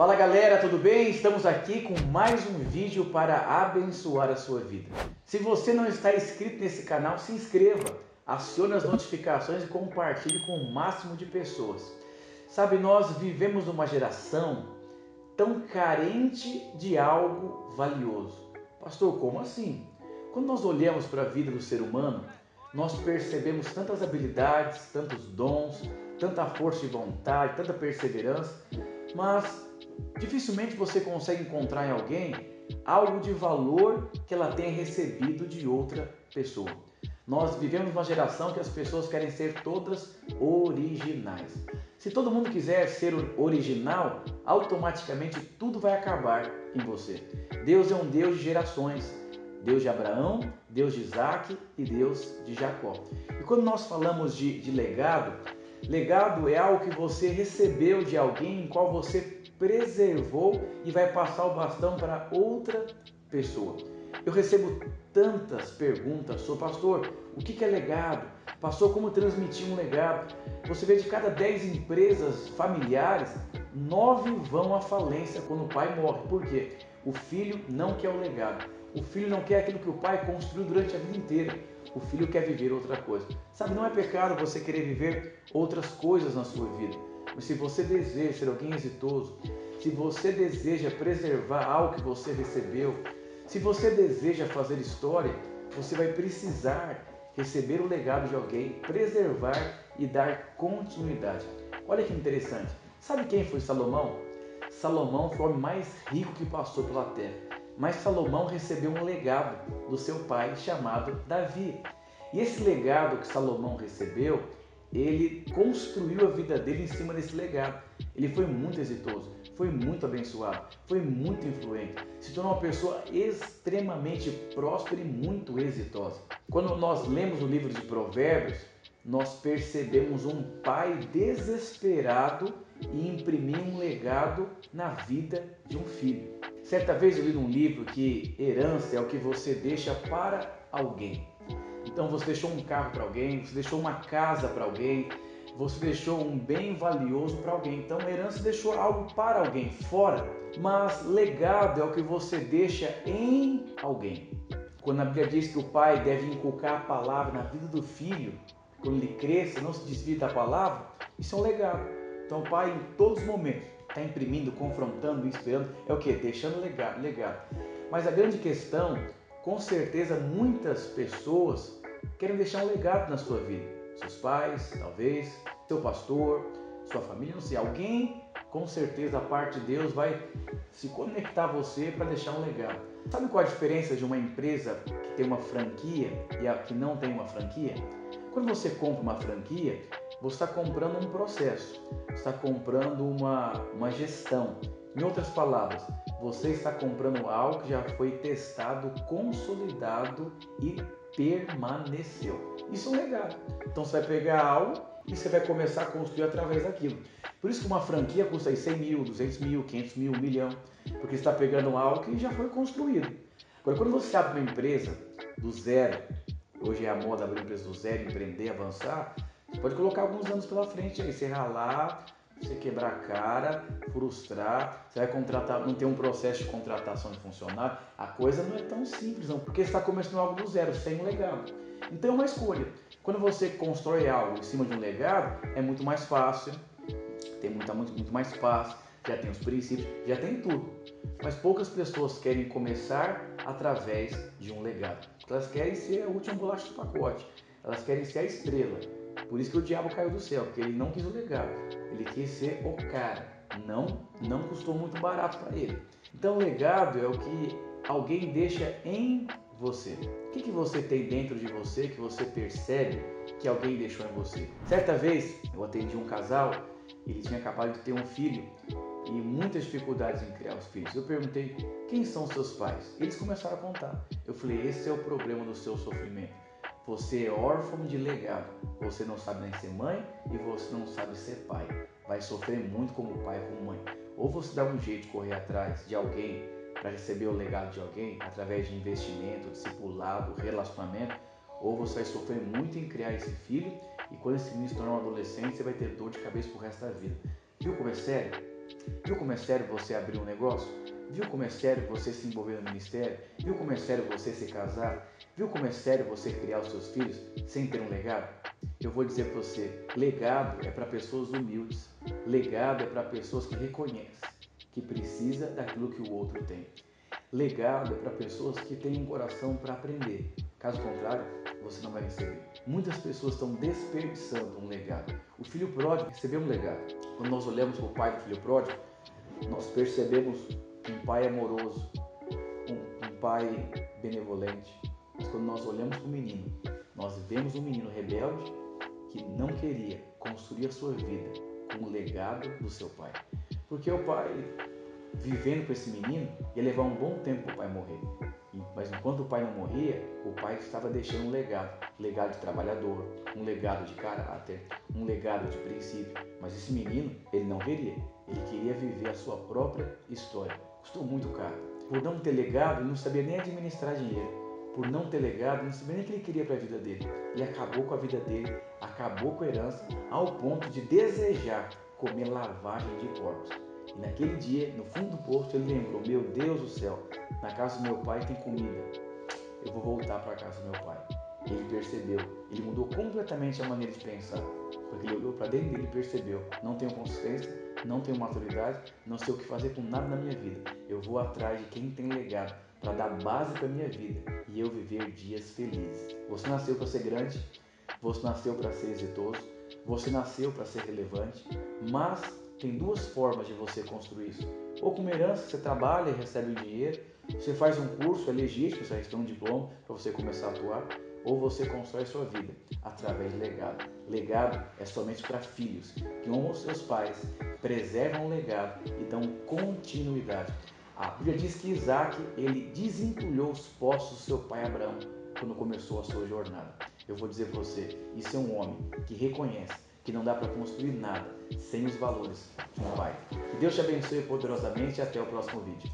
Fala galera, tudo bem? Estamos aqui com mais um vídeo para abençoar a sua vida. Se você não está inscrito nesse canal, se inscreva, acione as notificações e compartilhe com o máximo de pessoas. Sabe, nós vivemos uma geração tão carente de algo valioso. Pastor, como assim? Quando nós olhamos para a vida do ser humano, nós percebemos tantas habilidades, tantos dons, tanta força de vontade, tanta perseverança, mas dificilmente você consegue encontrar em alguém algo de valor que ela tenha recebido de outra pessoa. Nós vivemos uma geração que as pessoas querem ser todas originais. Se todo mundo quiser ser original, automaticamente tudo vai acabar em você. Deus é um Deus de gerações. Deus de Abraão, Deus de Isaac e Deus de Jacó. E quando nós falamos de, de legado, legado é algo que você recebeu de alguém em qual você preservou e vai passar o bastão para outra pessoa. Eu recebo tantas perguntas sobre, pastor, o que é legado? Pastor, como transmitir um legado? Você vê de cada 10 empresas familiares, nove vão à falência quando o pai morre. Por quê? O filho não quer o legado. O filho não quer aquilo que o pai construiu durante a vida inteira. O filho quer viver outra coisa. Sabe, não é pecado você querer viver outras coisas na sua vida. Mas se você deseja ser alguém exitoso, se você deseja preservar algo que você recebeu, se você deseja fazer história, você vai precisar receber o legado de alguém, preservar e dar continuidade. Olha que interessante. Sabe quem foi Salomão? Salomão foi o homem mais rico que passou pela terra. Mas Salomão recebeu um legado do seu pai chamado Davi. E esse legado que Salomão recebeu ele construiu a vida dele em cima desse legado. Ele foi muito exitoso, foi muito abençoado, foi muito influente, se tornou uma pessoa extremamente próspera e muito exitosa. Quando nós lemos o livro de Provérbios, nós percebemos um pai desesperado e imprimir um legado na vida de um filho. Certa vez eu li num livro que herança é o que você deixa para alguém. Então você deixou um carro para alguém, você deixou uma casa para alguém, você deixou um bem valioso para alguém. Então a herança deixou algo para alguém fora, mas legado é o que você deixa em alguém. Quando a Bíblia diz que o pai deve inculcar a palavra na vida do filho, quando ele cresça, não se desvie da palavra, isso é um legado. Então o pai em todos os momentos está imprimindo, confrontando, inspirando, é o que? Deixando legado, legado. Mas a grande questão com certeza muitas pessoas querem deixar um legado na sua vida. Seus pais, talvez, seu pastor, sua família, não sei. Alguém, com certeza, a parte de Deus vai se conectar a você para deixar um legado. Sabe qual a diferença de uma empresa que tem uma franquia e a que não tem uma franquia? Quando você compra uma franquia, você está comprando um processo, está comprando uma, uma gestão. Em outras palavras, você está comprando algo que já foi testado, consolidado e permaneceu. Isso é um legado. Então você vai pegar algo e você vai começar a construir através daquilo. Por isso que uma franquia custa 100 mil, 200 mil, 500 mil, 1 milhão, porque você está pegando algo que já foi construído. Agora, quando você abre uma empresa do zero, hoje é a moda abrir empresa do zero, empreender, avançar, você pode colocar alguns anos pela frente aí, você ralar, você quebrar a cara, frustrar, você vai contratar, não ter um processo de contratação de funcionário, a coisa não é tão simples não, porque você está começando algo do zero, sem um legado. Então é uma escolha. Quando você constrói algo em cima de um legado, é muito mais fácil, tem muito, muito, muito mais fácil, já tem os princípios, já tem tudo. Mas poucas pessoas querem começar através de um legado. Elas querem ser a última bolacha do pacote, elas querem ser a estrela. Por isso que o diabo caiu do céu, porque ele não quis o legado. Ele quis ser o cara. Não, não custou muito barato para ele. Então, o legado é o que alguém deixa em você. O que, que você tem dentro de você que você percebe que alguém deixou em você? Certa vez, eu atendi um casal, ele tinha acabado de ter um filho e muitas dificuldades em criar os filhos. Eu perguntei: quem são seus pais? Eles começaram a contar. Eu falei: esse é o problema do seu sofrimento. Você é órfão de legado. Você não sabe nem ser mãe e você não sabe ser pai. Vai sofrer muito como pai e como mãe. Ou você dá um jeito de correr atrás de alguém para receber o legado de alguém através de investimento, discipulado, relacionamento, ou você vai sofrer muito em criar esse filho e quando esse menino se tornar um adolescente, você vai ter dor de cabeça pro resto da vida. Viu como é sério? Viu como é sério você abrir um negócio? Viu como é sério você se envolver no ministério? Viu como é sério você se casar? Viu como é sério você criar os seus filhos sem ter um legado? Eu vou dizer para você: legado é para pessoas humildes, legado é para pessoas que reconhecem que precisa daquilo que o outro tem. Legado é para pessoas que têm um coração para aprender. Caso contrário, você não vai receber. Muitas pessoas estão desperdiçando um legado. O filho pródigo recebeu um legado. Quando nós olhamos para o pai do filho pródigo, nós percebemos um pai amoroso, um, um pai benevolente. Mas quando nós olhamos para o menino, nós vemos um menino rebelde que não queria construir a sua vida com o legado do seu pai. Porque o pai, vivendo com esse menino, ia levar um bom tempo para o pai morrer. Mas enquanto o pai não morria, o pai estava deixando um legado, um legado de trabalhador, um legado de caráter, um legado de princípio. Mas esse menino, ele não queria. Ele queria viver a sua própria história. Custou muito caro. Por não ter legado, ele não sabia nem administrar dinheiro. Por não ter legado, não sabia nem o que ele queria para a vida dele. Ele acabou com a vida dele, acabou com a herança, ao ponto de desejar comer lavagem de porcos. E naquele dia, no fundo do posto, ele lembrou: Meu Deus do céu, na casa do meu pai tem comida. Eu vou voltar para a casa do meu pai. Ele percebeu, ele mudou completamente a maneira de pensar. Porque ele olhou para dentro dele e percebeu: não tenho consistência, não tenho maturidade, não sei o que fazer com nada na minha vida. Eu vou atrás de quem tem legado para dar base para minha vida e eu viver dias felizes. Você nasceu para ser grande, você nasceu para ser exitoso, você nasceu para ser relevante, mas tem duas formas de você construir isso. Ou com uma herança, você trabalha e recebe o dinheiro, você faz um curso, é legítimo, você recebe um diploma para você começar a atuar, ou você constrói sua vida através de legado. Legado é somente para filhos que honram seus pais, preservam o legado e dão continuidade. A Bíblia diz que Isaac ele desentulhou os poços do seu pai Abraão quando começou a sua jornada. Eu vou dizer para você, isso é um homem que reconhece que não dá para construir nada sem os valores de um pai. Que Deus te abençoe poderosamente e até o próximo vídeo.